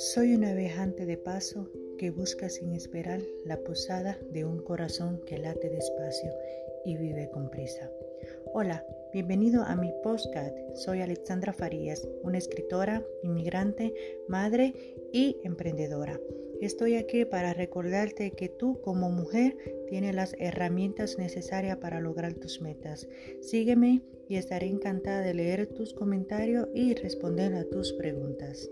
Soy una viajante de paso que busca sin esperar la posada de un corazón que late despacio y vive con prisa. Hola, bienvenido a mi postcard. Soy Alexandra Farías, una escritora, inmigrante, madre y emprendedora. Estoy aquí para recordarte que tú como mujer tienes las herramientas necesarias para lograr tus metas. Sígueme y estaré encantada de leer tus comentarios y responder a tus preguntas.